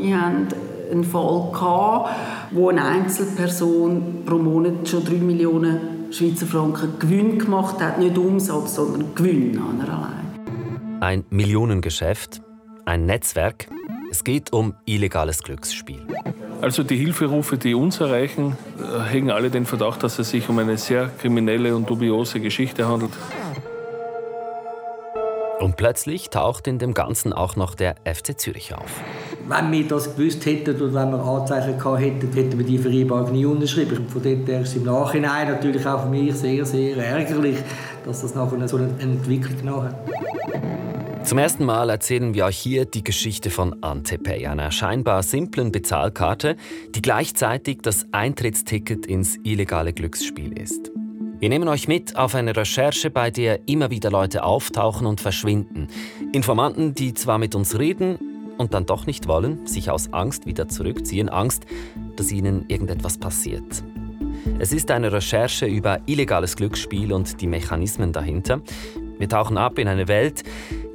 Wir hatten einen Fall, gehabt, wo eine Einzelperson pro Monat schon 3 Millionen Schweizer Franken Gewinn gemacht hat. Nicht Umsatz, sondern Gewinn an allein. Ein Millionengeschäft, ein Netzwerk. Es geht um illegales Glücksspiel. Also die Hilferufe, die uns erreichen, äh, hegen alle den Verdacht, dass es sich um eine sehr kriminelle und dubiose Geschichte handelt. Und plötzlich taucht in dem Ganzen auch noch der FC Zürich auf. Wenn wir das gewusst hätten und wenn wir Anzeichen gehabt hätten, hätten wir die Vereinbarung nie unterschrieben. Von dort her ist es im Nachhinein natürlich auch für mich sehr, sehr ärgerlich, dass das nachher so eine Entwicklung hat. Zum ersten Mal erzählen wir euch hier die Geschichte von Antepay, einer scheinbar simplen Bezahlkarte, die gleichzeitig das Eintrittsticket ins illegale Glücksspiel ist. Wir nehmen euch mit auf eine Recherche, bei der immer wieder Leute auftauchen und verschwinden. Informanten, die zwar mit uns reden und dann doch nicht wollen, sich aus Angst wieder zurückziehen, Angst, dass ihnen irgendetwas passiert. Es ist eine Recherche über illegales Glücksspiel und die Mechanismen dahinter. Wir tauchen ab in eine Welt,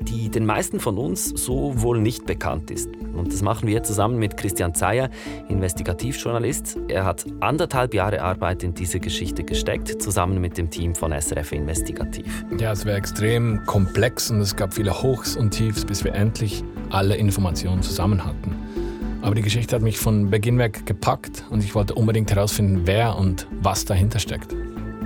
die den meisten von uns so wohl nicht bekannt ist. Und das machen wir zusammen mit Christian Zeyer, Investigativjournalist. Er hat anderthalb Jahre Arbeit in diese Geschichte gesteckt, zusammen mit dem Team von SRF Investigativ. Ja, es war extrem komplex und es gab viele Hochs und Tiefs, bis wir endlich alle Informationen zusammen hatten. Aber die Geschichte hat mich von Beginn weg gepackt und ich wollte unbedingt herausfinden, wer und was dahinter steckt.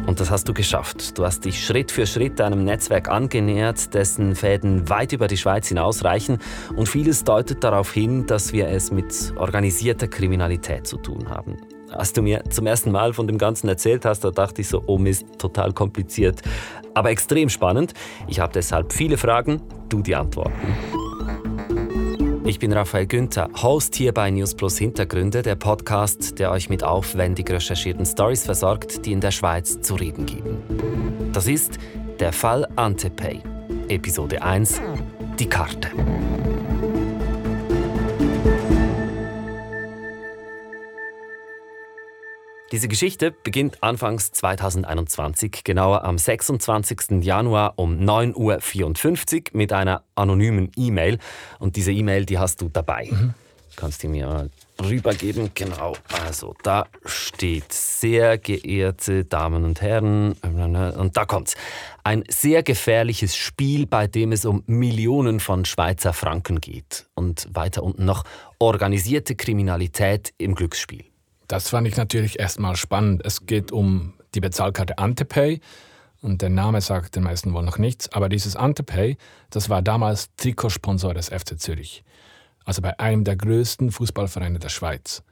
Und das hast du geschafft. Du hast dich Schritt für Schritt einem Netzwerk angenähert, dessen Fäden weit über die Schweiz hinausreichen. Und vieles deutet darauf hin, dass wir es mit organisierter Kriminalität zu tun haben. Als du mir zum ersten Mal von dem Ganzen erzählt hast, da dachte ich so, oh Mist, total kompliziert, aber extrem spannend. Ich habe deshalb viele Fragen, du die Antworten. Ich bin Raphael Günther, Host hier bei News Plus Hintergründe, der Podcast, der euch mit aufwendig recherchierten Stories versorgt, die in der Schweiz zu reden geben. Das ist der Fall Antepay, Episode 1, die Karte. Diese Geschichte beginnt anfangs 2021, genauer am 26. Januar um 9.54 Uhr mit einer anonymen E-Mail. Und diese E-Mail, die hast du dabei. Mhm. Kannst du mir rübergeben? Genau. Also da steht, sehr geehrte Damen und Herren, und da kommt's. Ein sehr gefährliches Spiel, bei dem es um Millionen von Schweizer Franken geht. Und weiter unten noch organisierte Kriminalität im Glücksspiel. Das fand ich natürlich erstmal spannend. Es geht um die Bezahlkarte Antepay. Und der Name sagt den meisten wohl noch nichts. Aber dieses Antepay, das war damals Trikotsponsor des FC Zürich. Also bei einem der größten Fußballvereine der Schweiz.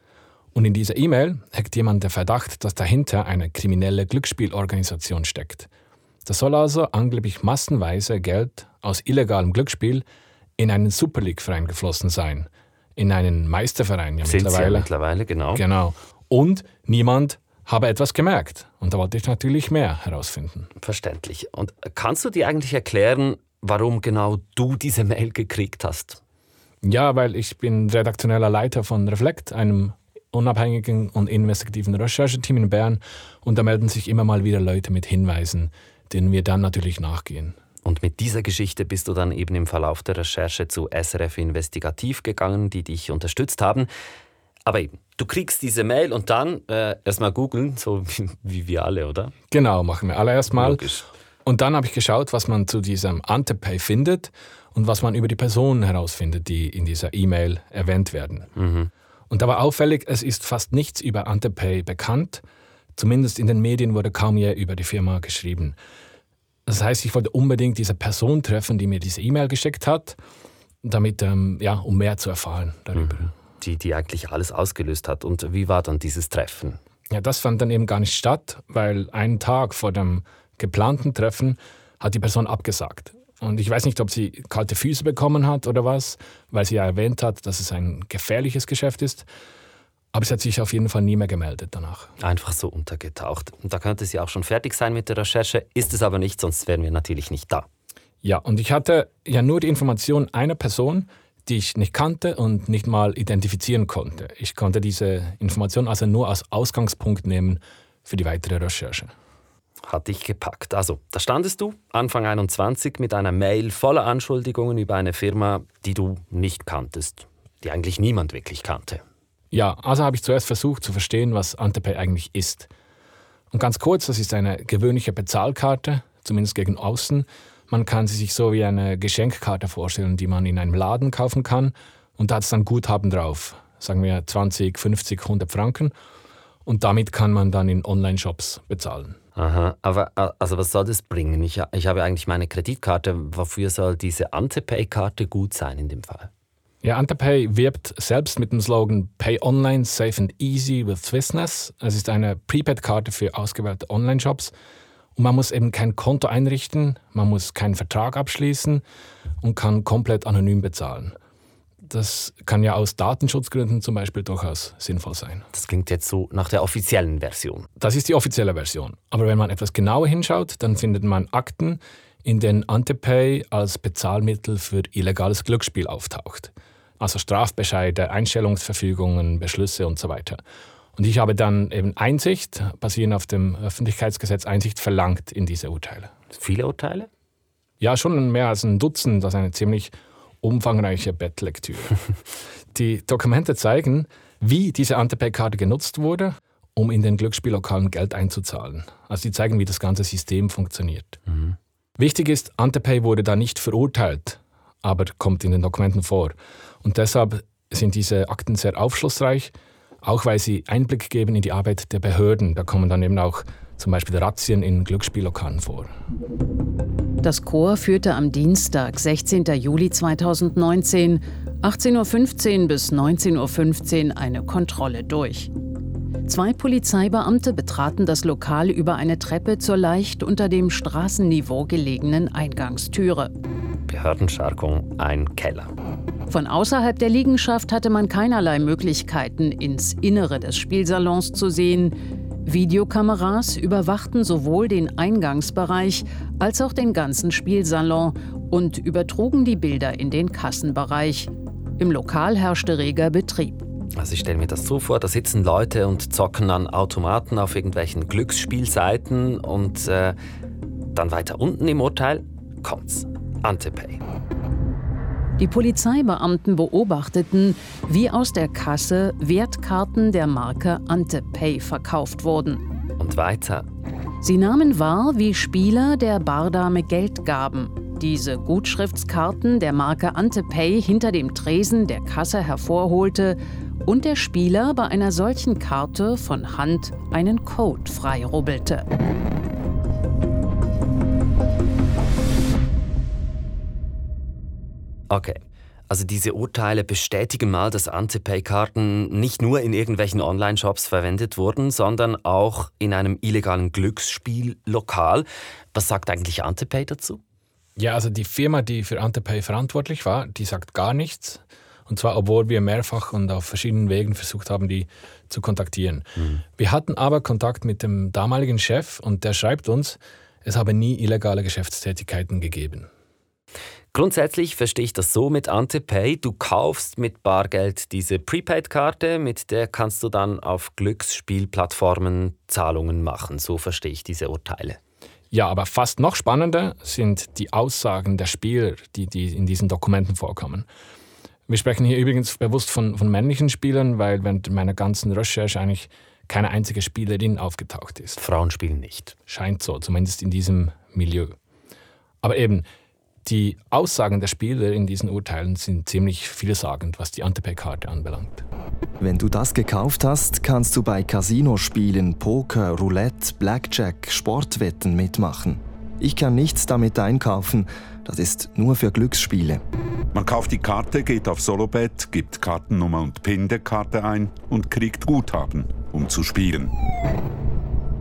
Und in dieser E-Mail hegt jemand der Verdacht, dass dahinter eine kriminelle Glücksspielorganisation steckt. Das soll also angeblich massenweise Geld aus illegalem Glücksspiel in einen Super League-Verein geflossen sein in einen Meisterverein ja Sind mittlerweile. Ja mittlerweile, genau. Genau. Und niemand habe etwas gemerkt. Und da wollte ich natürlich mehr herausfinden. Verständlich. Und kannst du dir eigentlich erklären, warum genau du diese Mail gekriegt hast? Ja, weil ich bin redaktioneller Leiter von Reflekt, einem unabhängigen und investigativen Rechercheteam in Bern. Und da melden sich immer mal wieder Leute mit Hinweisen, denen wir dann natürlich nachgehen. Und mit dieser Geschichte bist du dann eben im Verlauf der Recherche zu SRF Investigativ gegangen, die dich unterstützt haben. Aber eben, du kriegst diese Mail und dann äh, erstmal googeln, so wie, wie, wir alle, oder? Genau, machen wir alle erstmal. Und dann habe ich geschaut, was man zu diesem Antepay findet und was man über die Personen herausfindet, die in dieser E-Mail erwähnt werden. Mhm. Und da war auffällig, es ist fast nichts über Antepay bekannt. Zumindest in den Medien wurde kaum je über die Firma geschrieben. Das heißt, ich wollte unbedingt diese Person treffen, die mir diese E-Mail geschickt hat, damit, ähm, ja, um mehr zu erfahren darüber. Mhm. Die, die eigentlich alles ausgelöst hat. Und wie war dann dieses Treffen? Ja, das fand dann eben gar nicht statt, weil einen Tag vor dem geplanten Treffen hat die Person abgesagt. Und ich weiß nicht, ob sie kalte Füße bekommen hat oder was, weil sie ja erwähnt hat, dass es ein gefährliches Geschäft ist. Aber sie hat sich auf jeden Fall nie mehr gemeldet danach. Einfach so untergetaucht. Und da könnte sie auch schon fertig sein mit der Recherche, ist es aber nicht, sonst wären wir natürlich nicht da. Ja, und ich hatte ja nur die Information einer Person, die ich nicht kannte und nicht mal identifizieren konnte. Ich konnte diese Information also nur als Ausgangspunkt nehmen für die weitere Recherche. Hat dich gepackt. Also, da standest du, Anfang 21, mit einer Mail voller Anschuldigungen über eine Firma, die du nicht kanntest. die eigentlich niemand wirklich kannte. Ja, also habe ich zuerst versucht zu verstehen, was Antepay eigentlich ist. Und ganz kurz, das ist eine gewöhnliche Bezahlkarte, zumindest gegen außen. Man kann sie sich so wie eine Geschenkkarte vorstellen, die man in einem Laden kaufen kann. Und da hat es dann Guthaben drauf, sagen wir 20, 50, 100 Franken. Und damit kann man dann in Online-Shops bezahlen. Aha, aber also was soll das bringen? Ich, ich habe eigentlich meine Kreditkarte. Wofür soll diese Antepay-Karte gut sein in dem Fall? Ja, Antepay wirbt selbst mit dem Slogan Pay Online, Safe and Easy with Swissness. Es ist eine Prepaid-Karte für ausgewählte Online-Shops. Und man muss eben kein Konto einrichten, man muss keinen Vertrag abschließen und kann komplett anonym bezahlen. Das kann ja aus Datenschutzgründen zum Beispiel durchaus sinnvoll sein. Das klingt jetzt so nach der offiziellen Version. Das ist die offizielle Version. Aber wenn man etwas genauer hinschaut, dann findet man Akten, in denen Antepay als Bezahlmittel für illegales Glücksspiel auftaucht. Also Strafbescheide, Einstellungsverfügungen, Beschlüsse und so weiter. Und ich habe dann eben Einsicht, basierend auf dem Öffentlichkeitsgesetz, Einsicht verlangt in diese Urteile. Viele Urteile? Ja, schon mehr als ein Dutzend. Das ist eine ziemlich umfangreiche Bettlektüre. Die Dokumente zeigen, wie diese Antepay-Karte genutzt wurde, um in den Glücksspiellokalen Geld einzuzahlen. Also die zeigen, wie das ganze System funktioniert. Mhm. Wichtig ist, Antepay wurde da nicht verurteilt, aber kommt in den Dokumenten vor. Und deshalb sind diese Akten sehr aufschlussreich, auch weil sie Einblick geben in die Arbeit der Behörden. Da kommen dann eben auch zum Beispiel Razzien in Glücksspiellokalen vor. Das Chor führte am Dienstag, 16. Juli 2019, 18.15 Uhr bis 19.15 Uhr eine Kontrolle durch. Zwei Polizeibeamte betraten das Lokal über eine Treppe zur leicht unter dem Straßenniveau gelegenen Eingangstüre. Behördenscharkung ein Keller. Von außerhalb der Liegenschaft hatte man keinerlei Möglichkeiten, ins Innere des Spielsalons zu sehen. Videokameras überwachten sowohl den Eingangsbereich als auch den ganzen Spielsalon und übertrugen die Bilder in den Kassenbereich. Im Lokal herrschte reger Betrieb. Also ich stelle mir das so vor, da sitzen Leute und zocken an Automaten auf irgendwelchen Glücksspielseiten und äh, dann weiter unten im Urteil kommt's. Antepay. Die Polizeibeamten beobachteten, wie aus der Kasse Wertkarten der Marke Antepay verkauft wurden. Und weiter. Sie nahmen wahr, wie Spieler der Bardame Geld gaben. Diese Gutschriftskarten der Marke Antepay hinter dem Tresen der Kasse hervorholte und der Spieler bei einer solchen Karte von Hand einen Code freirubbelte. Okay. Also diese Urteile bestätigen mal, dass Antepay-Karten nicht nur in irgendwelchen Online-Shops verwendet wurden, sondern auch in einem illegalen Glücksspiellokal. Was sagt eigentlich Antepay dazu? Ja, also die Firma, die für Antepay verantwortlich war, die sagt gar nichts. Und zwar, obwohl wir mehrfach und auf verschiedenen Wegen versucht haben, die zu kontaktieren. Mhm. Wir hatten aber Kontakt mit dem damaligen Chef und der schreibt uns, es habe nie illegale Geschäftstätigkeiten gegeben. Grundsätzlich verstehe ich das so mit Antepay. Du kaufst mit Bargeld diese Prepaid-Karte, mit der kannst du dann auf Glücksspielplattformen Zahlungen machen. So verstehe ich diese Urteile. Ja, aber fast noch spannender sind die Aussagen der Spieler, die, die in diesen Dokumenten vorkommen. Wir sprechen hier übrigens bewusst von, von männlichen Spielern, weil während meiner ganzen Recherche eigentlich keine einzige Spielerin aufgetaucht ist. Frauen spielen nicht. Scheint so, zumindest in diesem Milieu. Aber eben, die Aussagen der Spieler in diesen Urteilen sind ziemlich vielsagend, was die Antepay-Karte anbelangt. Wenn du das gekauft hast, kannst du bei Casinospielen, Poker, Roulette, Blackjack, Sportwetten mitmachen. Ich kann nichts damit einkaufen, das ist nur für Glücksspiele. Man kauft die Karte, geht auf Solobet, gibt Kartennummer und PIN der Karte ein und kriegt Guthaben, um zu spielen.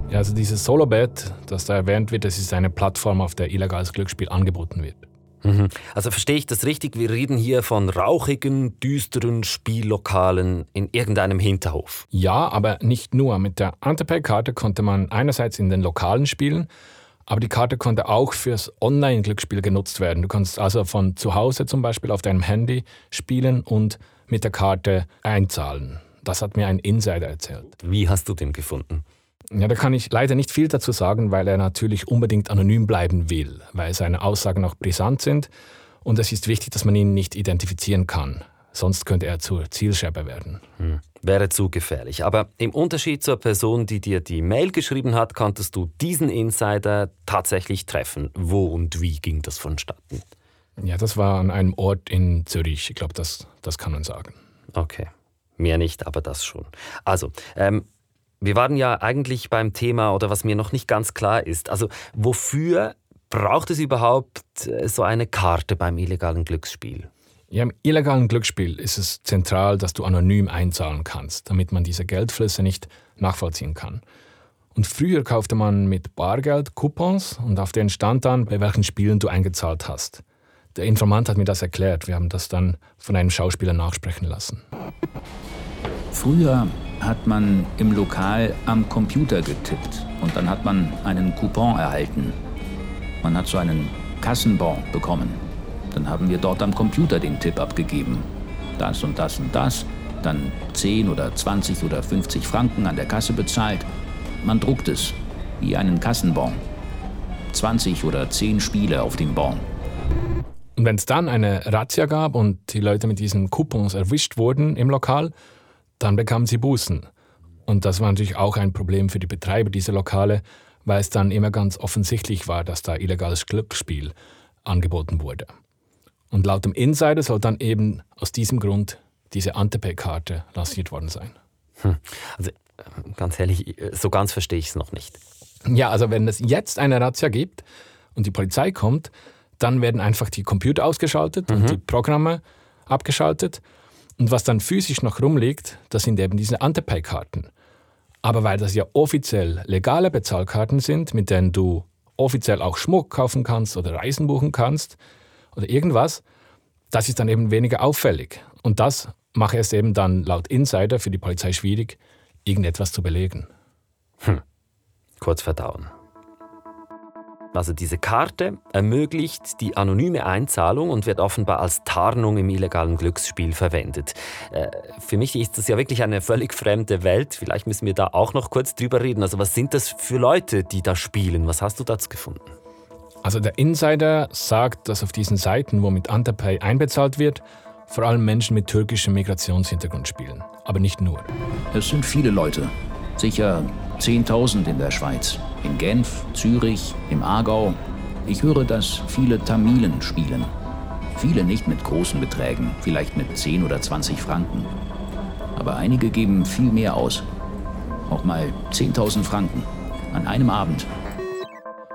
Ja, also dieses Solobet, das da erwähnt wird, das ist eine Plattform, auf der illegales Glücksspiel angeboten wird. Mhm. Also verstehe ich das richtig? Wir reden hier von rauchigen, düsteren Spiellokalen in irgendeinem Hinterhof. Ja, aber nicht nur. Mit der Antepay-Karte konnte man einerseits in den Lokalen spielen, aber die Karte konnte auch fürs Online-Glücksspiel genutzt werden. Du kannst also von zu Hause zum Beispiel auf deinem Handy spielen und mit der Karte einzahlen. Das hat mir ein Insider erzählt. Wie hast du den gefunden? Ja, da kann ich leider nicht viel dazu sagen, weil er natürlich unbedingt anonym bleiben will, weil seine Aussagen auch brisant sind und es ist wichtig, dass man ihn nicht identifizieren kann. Sonst könnte er zur Zielscheibe werden. Hm. Wäre zu gefährlich. Aber im Unterschied zur Person, die dir die Mail geschrieben hat, konntest du diesen Insider tatsächlich treffen. Wo und wie ging das vonstatten? Ja, das war an einem Ort in Zürich. Ich glaube, das, das kann man sagen. Okay. Mehr nicht, aber das schon. Also, ähm, wir waren ja eigentlich beim Thema oder was mir noch nicht ganz klar ist. Also, wofür braucht es überhaupt äh, so eine Karte beim illegalen Glücksspiel? Ja, Im illegalen Glücksspiel ist es zentral, dass du anonym einzahlen kannst, damit man diese Geldflüsse nicht nachvollziehen kann. Und früher kaufte man mit Bargeld Coupons und auf denen stand dann, bei welchen Spielen du eingezahlt hast. Der Informant hat mir das erklärt. Wir haben das dann von einem Schauspieler nachsprechen lassen. Früher hat man im Lokal am Computer getippt und dann hat man einen Coupon erhalten. Man hat so einen Kassenbon bekommen. Dann haben wir dort am Computer den Tipp abgegeben. Das und das und das. Dann 10 oder 20 oder 50 Franken an der Kasse bezahlt. Man druckt es, wie einen Kassenbon. 20 oder 10 Spiele auf dem Bon. Und wenn es dann eine Razzia gab und die Leute mit diesen Coupons erwischt wurden im Lokal, dann bekamen sie Bußen. Und das war natürlich auch ein Problem für die Betreiber dieser Lokale, weil es dann immer ganz offensichtlich war, dass da illegales Glücksspiel angeboten wurde. Und laut dem Insider soll dann eben aus diesem Grund diese Antepay-Karte lanciert worden sein. Hm. Also ganz ehrlich, so ganz verstehe ich es noch nicht. Ja, also wenn es jetzt eine Razzia gibt und die Polizei kommt, dann werden einfach die Computer ausgeschaltet mhm. und die Programme abgeschaltet. Und was dann physisch noch rumliegt, das sind eben diese Antepay-Karten. Aber weil das ja offiziell legale Bezahlkarten sind, mit denen du offiziell auch Schmuck kaufen kannst oder Reisen buchen kannst oder irgendwas, das ist dann eben weniger auffällig. Und das mache es eben dann laut Insider für die Polizei schwierig, irgendetwas zu belegen. Hm. Kurz verdauen. Also diese Karte ermöglicht die anonyme Einzahlung und wird offenbar als Tarnung im illegalen Glücksspiel verwendet. Äh, für mich ist das ja wirklich eine völlig fremde Welt. Vielleicht müssen wir da auch noch kurz drüber reden. Also was sind das für Leute, die da spielen? Was hast du dazu gefunden? Also der Insider sagt, dass auf diesen Seiten, wo mit Antepay einbezahlt wird, vor allem Menschen mit türkischem Migrationshintergrund spielen. Aber nicht nur. Es sind viele Leute. Sicher 10.000 in der Schweiz. In Genf, Zürich, im Aargau. Ich höre, dass viele Tamilen spielen. Viele nicht mit großen Beträgen, vielleicht mit 10 oder 20 Franken. Aber einige geben viel mehr aus. Auch mal 10.000 Franken. An einem Abend.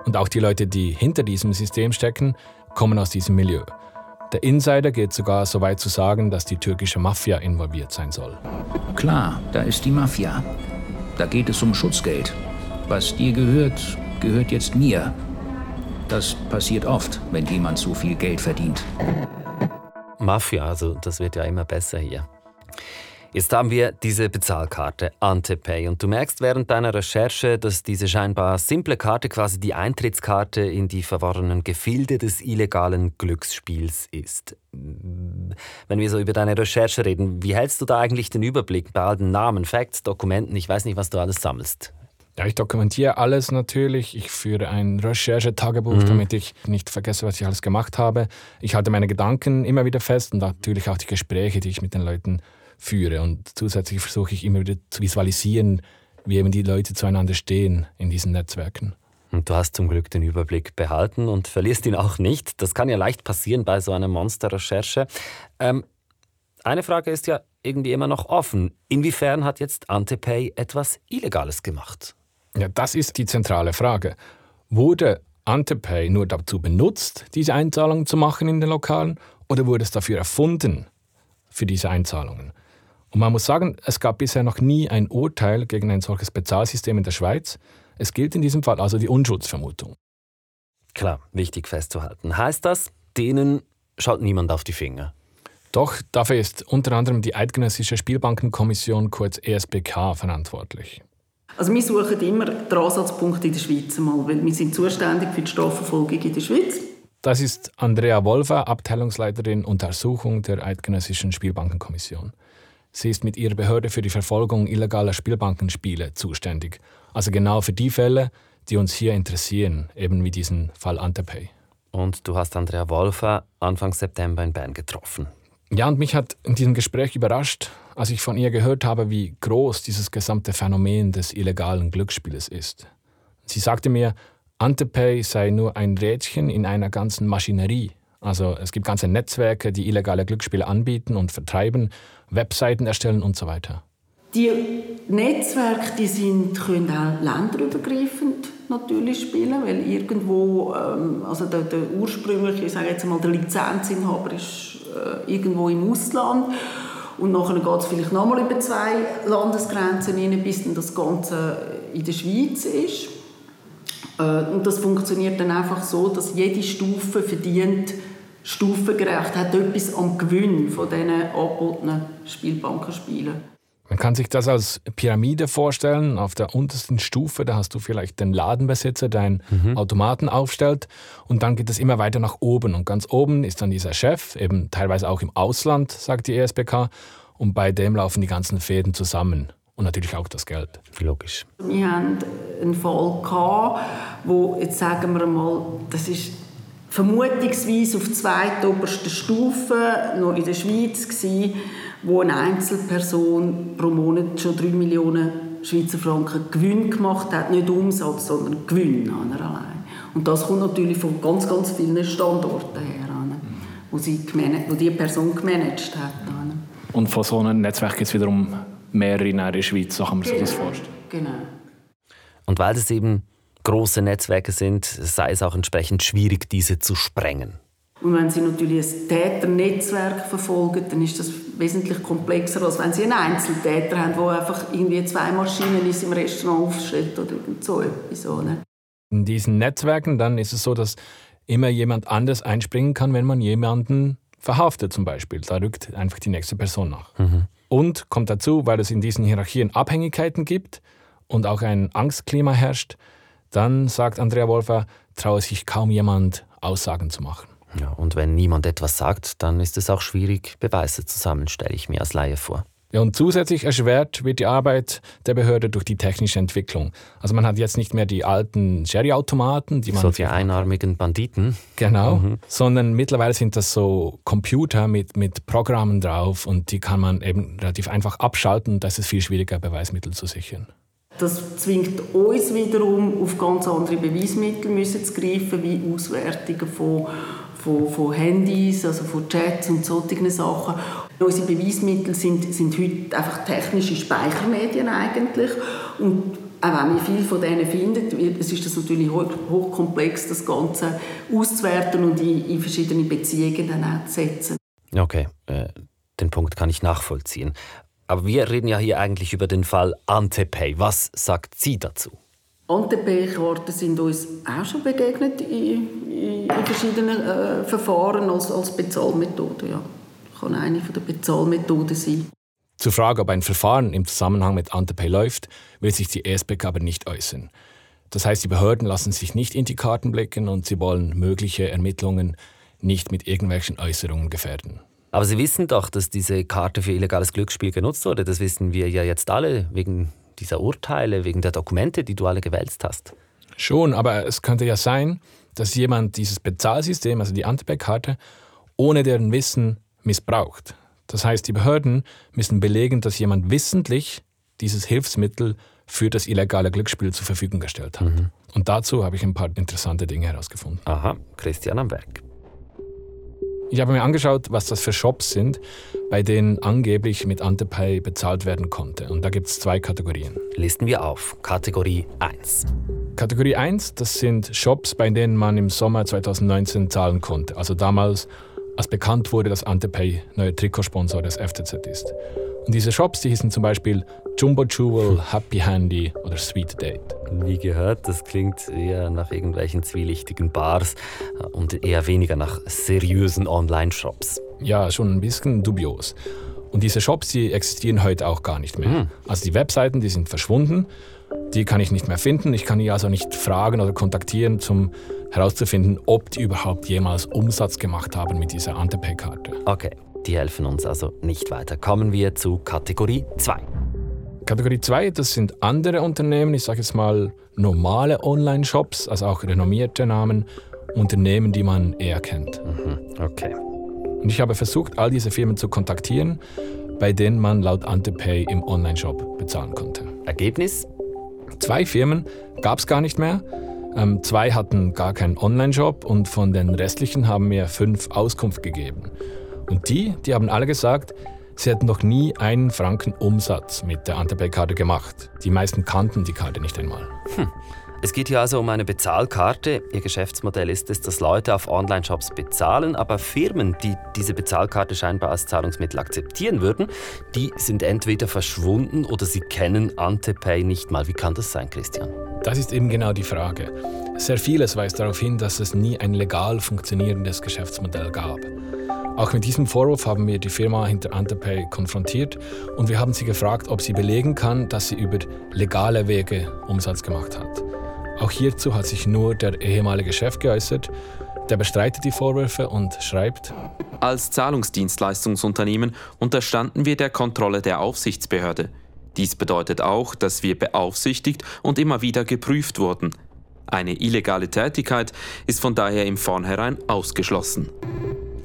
Und auch die Leute, die hinter diesem System stecken, kommen aus diesem Milieu. Der Insider geht sogar so weit zu sagen, dass die türkische Mafia involviert sein soll. Klar, da ist die Mafia. Da geht es um Schutzgeld. Was dir gehört, gehört jetzt mir. Das passiert oft, wenn jemand so viel Geld verdient. Mafia, also das wird ja immer besser hier. Jetzt haben wir diese Bezahlkarte Antepay und du merkst während deiner Recherche, dass diese scheinbar simple Karte quasi die Eintrittskarte in die verworrenen Gefilde des illegalen Glücksspiels ist. Wenn wir so über deine Recherche reden, wie hältst du da eigentlich den Überblick bei all den Namen, Facts, Dokumenten? Ich weiß nicht, was du alles sammelst. Ja, ich dokumentiere alles natürlich. Ich führe ein Recherchetagebuch, mhm. damit ich nicht vergesse, was ich alles gemacht habe. Ich halte meine Gedanken immer wieder fest und natürlich auch die Gespräche, die ich mit den Leuten führe. Und zusätzlich versuche ich immer wieder zu visualisieren, wie eben die Leute zueinander stehen in diesen Netzwerken. Und du hast zum Glück den Überblick behalten und verlierst ihn auch nicht. Das kann ja leicht passieren bei so einer Monsterrecherche. Ähm, eine Frage ist ja irgendwie immer noch offen. Inwiefern hat jetzt Antepay etwas Illegales gemacht? Ja, das ist die zentrale Frage. Wurde Antepay nur dazu benutzt, diese Einzahlungen zu machen in den Lokalen, oder wurde es dafür erfunden für diese Einzahlungen? Und man muss sagen, es gab bisher noch nie ein Urteil gegen ein solches Bezahlsystem in der Schweiz. Es gilt in diesem Fall also die Unschuldsvermutung. Klar, wichtig festzuhalten. Heißt das, denen schaut niemand auf die Finger? Doch, dafür ist unter anderem die Eidgenössische Spielbankenkommission, kurz ESBK, verantwortlich. Also wir suchen immer den Ansatzpunkt in der Schweiz mal, weil wir sind zuständig für die Strafverfolgung in der Schweiz. Das ist Andrea Wolfer, Abteilungsleiterin Untersuchung der Eidgenössischen Spielbankenkommission. Sie ist mit ihrer Behörde für die Verfolgung illegaler Spielbankenspiele zuständig. Also genau für die Fälle, die uns hier interessieren, eben wie diesen Fall Antepay. Und du hast Andrea Wolfer Anfang September in Bern getroffen. Ja, und mich hat in diesem Gespräch überrascht, als ich von ihr gehört habe, wie groß dieses gesamte Phänomen des illegalen Glücksspieles ist. Sie sagte mir, Antepay sei nur ein Rädchen in einer ganzen Maschinerie. Also es gibt ganze Netzwerke, die illegale Glücksspiele anbieten und vertreiben, Webseiten erstellen und so weiter. Die Netzwerke die sind, können auch länderübergreifend natürlich spielen, weil irgendwo, ähm, also der, der ursprüngliche, ich sage jetzt mal, der Lizenzinhaber ist äh, irgendwo im Ausland und nachher geht es vielleicht nochmal über zwei Landesgrenzen rein, bis dann das Ganze in der Schweiz ist. Äh, und das funktioniert dann einfach so, dass jede Stufe verdient stufengerecht, hat etwas am Gewinn von diesen angebotenen Spielbankenspielen. Man kann sich das als Pyramide vorstellen. Auf der untersten Stufe, da hast du vielleicht den Ladenbesitzer, der einen mhm. Automaten aufstellt. Und dann geht es immer weiter nach oben. Und ganz oben ist dann dieser Chef, eben teilweise auch im Ausland, sagt die ESBK. Und bei dem laufen die ganzen Fäden zusammen. Und natürlich auch das Geld. Logisch. Wir hatten einen Fall, gehabt, wo, jetzt sagen wir mal, das ist vermutungsweise auf zweitoberster Stufe, noch in der Schweiz gewesen, wo eine Einzelperson pro Monat schon 3 Millionen Schweizer Franken Gewinn gemacht hat. Nicht Umsatz, sondern Gewinn allein. Und das kommt natürlich von ganz, ganz vielen Standorten her, wo, sie wo die Person gemanagt hat. Und von so einem Netzwerk gibt es wiederum mehrere in der Schweiz, so kann man sich genau. das vorstellen. Genau. Und weil es eben große Netzwerke sind, sei es auch entsprechend schwierig, diese zu sprengen. Und wenn Sie natürlich ein Täternetzwerk verfolgen, dann ist das wesentlich komplexer, als wenn Sie einen Einzeltäter haben, der einfach irgendwie zwei Maschinen in seinem Restaurant aufstellt oder so etwas. In diesen Netzwerken dann ist es so, dass immer jemand anders einspringen kann, wenn man jemanden verhaftet zum Beispiel. Da rückt einfach die nächste Person nach. Mhm. Und kommt dazu, weil es in diesen Hierarchien Abhängigkeiten gibt und auch ein Angstklima herrscht, dann, sagt Andrea Wolfer, traue sich kaum jemand Aussagen zu machen. Ja, und wenn niemand etwas sagt, dann ist es auch schwierig, Beweise zu sammeln, stelle ich mir als Laie vor. Ja, und zusätzlich erschwert wird die Arbeit der Behörde durch die technische Entwicklung. Also man hat jetzt nicht mehr die alten Sherry-Automaten, die man... So die einarmigen Banditen. Genau, mhm. sondern mittlerweile sind das so Computer mit, mit Programmen drauf und die kann man eben relativ einfach abschalten. Da ist es viel schwieriger, Beweismittel zu sichern. Das zwingt uns wiederum, auf ganz andere Beweismittel zu greifen, wie Auswertungen von, von, von Handys, also von Chats und solchen Sachen. Unsere Beweismittel sind, sind heute einfach technische Speichermedien eigentlich. Und auch wenn wir viel von denen finden, es ist das natürlich hochkomplex, das Ganze auszuwerten und in, in verschiedene Beziehungen dann auch zu setzen. Okay, äh, den Punkt kann ich nachvollziehen. Aber wir reden ja hier eigentlich über den Fall Antepay. Was sagt sie dazu? Antepay-Karten sind uns auch schon begegnet in, in, in verschiedenen äh, Verfahren als, als Bezahlmethode. Ja. Kann eine der Bezahlmethoden sein. Zur Frage, ob ein Verfahren im Zusammenhang mit Antepay läuft, will sich die ESBK aber nicht äußern. Das heißt, die Behörden lassen sich nicht in die Karten blicken und sie wollen mögliche Ermittlungen nicht mit irgendwelchen Äußerungen gefährden. Aber Sie wissen doch, dass diese Karte für illegales Glücksspiel genutzt wurde. Das wissen wir ja jetzt alle wegen dieser Urteile, wegen der Dokumente, die du alle gewälzt hast. Schon, aber es könnte ja sein, dass jemand dieses Bezahlsystem, also die Antipay-Karte, ohne deren Wissen missbraucht. Das heißt, die Behörden müssen belegen, dass jemand wissentlich dieses Hilfsmittel für das illegale Glücksspiel zur Verfügung gestellt hat. Mhm. Und dazu habe ich ein paar interessante Dinge herausgefunden. Aha, Christian am Werk. Ich habe mir angeschaut, was das für Shops sind, bei denen angeblich mit Antepay bezahlt werden konnte. Und da gibt es zwei Kategorien. Listen wir auf. Kategorie 1. Kategorie 1, das sind Shops, bei denen man im Sommer 2019 zahlen konnte. Also damals, als bekannt wurde, dass Antepay neuer Trikotsponsor des FCZ ist. Und diese Shops, die hießen zum Beispiel Jumbo Jewel, Happy Handy oder Sweet Date. Wie gehört, das klingt eher nach irgendwelchen zwielichtigen Bars und eher weniger nach seriösen Online-Shops. Ja, schon ein bisschen dubios. Und diese Shops, die existieren heute auch gar nicht mehr. Mhm. Also die Webseiten, die sind verschwunden. Die kann ich nicht mehr finden. Ich kann die also nicht fragen oder kontaktieren, um herauszufinden, ob die überhaupt jemals Umsatz gemacht haben mit dieser Antepay-Karte. Okay. Die helfen uns also nicht weiter. Kommen wir zu Kategorie 2. Kategorie 2, das sind andere Unternehmen, ich sage jetzt mal normale Online-Shops, also auch renommierte Namen, Unternehmen, die man eher kennt. Mhm, okay. Und ich habe versucht, all diese Firmen zu kontaktieren, bei denen man laut Antepay im Onlineshop bezahlen konnte. Ergebnis? Zwei Firmen gab es gar nicht mehr. Ähm, zwei hatten gar keinen Online-Shop und von den restlichen haben mir fünf Auskunft gegeben. Und die, die haben alle gesagt, sie hätten noch nie einen Franken Umsatz mit der Antepay-Karte gemacht. Die meisten kannten die Karte nicht einmal. Hm. Es geht hier also um eine Bezahlkarte. Ihr Geschäftsmodell ist es, dass Leute auf Online-Shops bezahlen, aber Firmen, die diese Bezahlkarte scheinbar als Zahlungsmittel akzeptieren würden, die sind entweder verschwunden oder sie kennen Antepay nicht mal. Wie kann das sein, Christian? Das ist eben genau die Frage. Sehr vieles weist darauf hin, dass es nie ein legal funktionierendes Geschäftsmodell gab. Auch mit diesem Vorwurf haben wir die Firma hinter Antepay konfrontiert und wir haben sie gefragt, ob sie belegen kann, dass sie über legale Wege Umsatz gemacht hat. Auch hierzu hat sich nur der ehemalige Chef geäußert. Der bestreitet die Vorwürfe und schreibt, Als Zahlungsdienstleistungsunternehmen unterstanden wir der Kontrolle der Aufsichtsbehörde. Dies bedeutet auch, dass wir beaufsichtigt und immer wieder geprüft wurden. Eine illegale Tätigkeit ist von daher im Vornherein ausgeschlossen.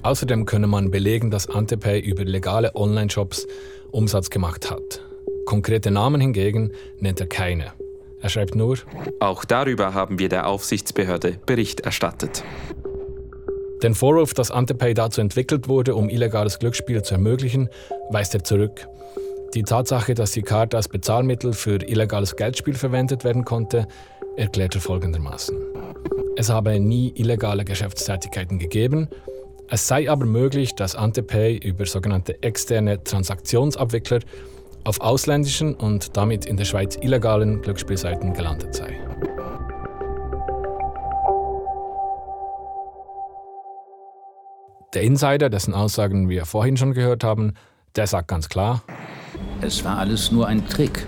Außerdem könne man belegen, dass Antepay über legale Online-Shops Umsatz gemacht hat. Konkrete Namen hingegen nennt er keine. Er schreibt nur, auch darüber haben wir der Aufsichtsbehörde Bericht erstattet. Den Vorwurf, dass Antepay dazu entwickelt wurde, um illegales Glücksspiel zu ermöglichen, weist er zurück. Die Tatsache, dass die Karte als Bezahlmittel für illegales Geldspiel verwendet werden konnte, erklärt er folgendermaßen. Es habe nie illegale Geschäftstätigkeiten gegeben, es sei aber möglich, dass Antepay über sogenannte externe Transaktionsabwickler auf ausländischen und damit in der Schweiz illegalen Glücksspielseiten gelandet sei. Der Insider, dessen Aussagen wir vorhin schon gehört haben, der sagt ganz klar, es war alles nur ein Trick.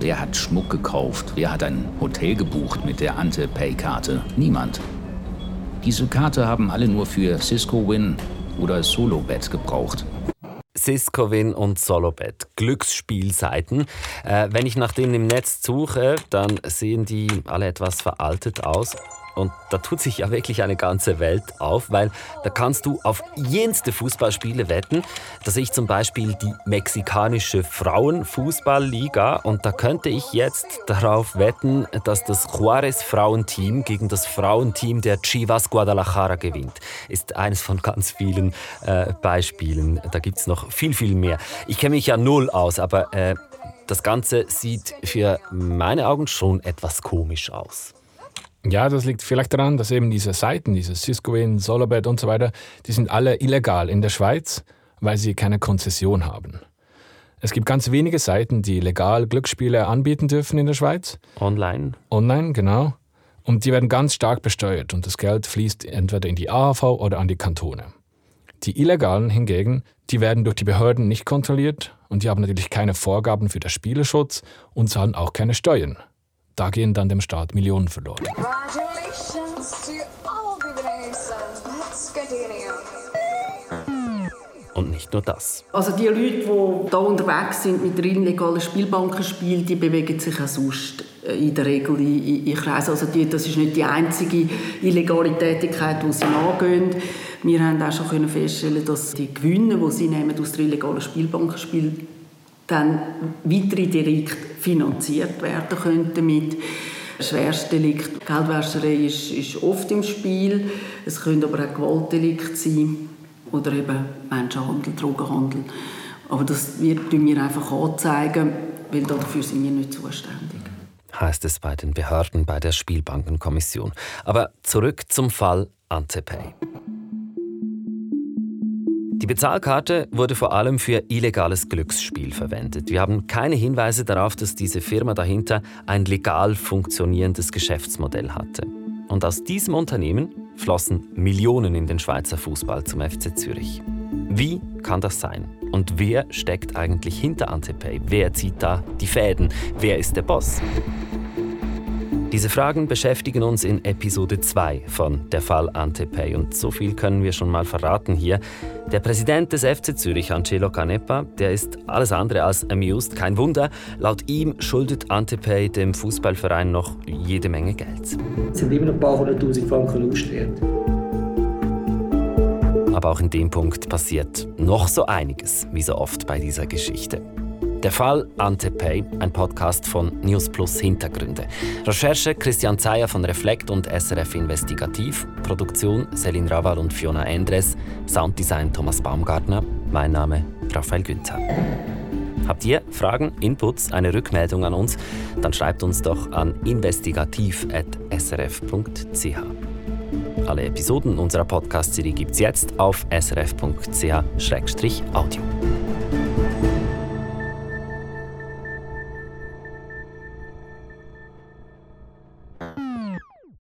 Wer hat Schmuck gekauft? Wer hat ein Hotel gebucht mit der Ante-Pay-Karte? Niemand. Diese Karte haben alle nur für Cisco Win oder Solobet gebraucht. Cisco Win und Solobet, Glücksspielseiten. Äh, wenn ich nach denen im Netz suche, dann sehen die alle etwas veraltet aus. Und da tut sich ja wirklich eine ganze Welt auf, weil da kannst du auf jenste Fußballspiele wetten. Da sehe ich zum Beispiel die mexikanische Frauenfußballliga und da könnte ich jetzt darauf wetten, dass das Juarez Frauenteam gegen das Frauenteam der Chivas Guadalajara gewinnt. Ist eines von ganz vielen äh, Beispielen. Da gibt es noch viel, viel mehr. Ich kenne mich ja null aus, aber äh, das Ganze sieht für meine Augen schon etwas komisch aus. Ja, das liegt vielleicht daran, dass eben diese Seiten, diese Cisco-Win, Solobet und so weiter, die sind alle illegal in der Schweiz, weil sie keine Konzession haben. Es gibt ganz wenige Seiten, die legal Glücksspiele anbieten dürfen in der Schweiz. Online. Online, genau. Und die werden ganz stark besteuert und das Geld fließt entweder in die AHV oder an die Kantone. Die illegalen hingegen, die werden durch die Behörden nicht kontrolliert und die haben natürlich keine Vorgaben für den Spieleschutz und zahlen auch keine Steuern. Da gehen dann dem Staat Millionen verloren. Und nicht nur das. Also die Leute, die hier unterwegs sind mit der illegalen Spielbankenspiel, die bewegen sich auch sonst in der Regel in, in Kreisen. Also die, das ist nicht die einzige illegale Tätigkeit, die sie nachgehen. Wir haben auch schon feststellen, dass die Gewinne, die sie nehmen aus der illegalen Spielbankenspiel dann weitere Delikte finanziert werden könnten mit Schwerstdelikt. Geldwäscherei ist, ist oft im Spiel. Es können aber auch Gewaltdelikte sein oder eben Menschenhandel, Drogenhandel. Aber das wird mir einfach anzeigen, weil dafür sind wir nicht zuständig. Heißt es bei den Behörden bei der Spielbankenkommission. Aber zurück zum Fall Antepay. Die Bezahlkarte wurde vor allem für illegales Glücksspiel verwendet. Wir haben keine Hinweise darauf, dass diese Firma dahinter ein legal funktionierendes Geschäftsmodell hatte. Und aus diesem Unternehmen flossen Millionen in den Schweizer Fußball zum FC Zürich. Wie kann das sein? Und wer steckt eigentlich hinter Antepay? Wer zieht da die Fäden? Wer ist der Boss? Diese Fragen beschäftigen uns in Episode 2 von Der Fall Antepay. Und so viel können wir schon mal verraten hier. Der Präsident des FC Zürich, Angelo Canepa, der ist alles andere als amused. Kein Wunder, laut ihm schuldet Antepay dem Fußballverein noch jede Menge Geld. Es sind immer noch ein paar hunderttausend Franken ausstehend. aber auch in dem Punkt passiert noch so einiges, wie so oft bei dieser Geschichte. Der Fall Ante Pay, ein Podcast von News Plus Hintergründe. Recherche Christian Zeyer von Reflekt und SRF Investigativ. Produktion Selin Raval und Fiona Endres. Sounddesign Thomas Baumgartner. Mein Name Raphael Günther. Habt ihr Fragen, Inputs, eine Rückmeldung an uns? Dann schreibt uns doch an investigativ.srf.ch. Alle Episoden unserer Podcast-Serie gibt es jetzt auf srf.ch-audio.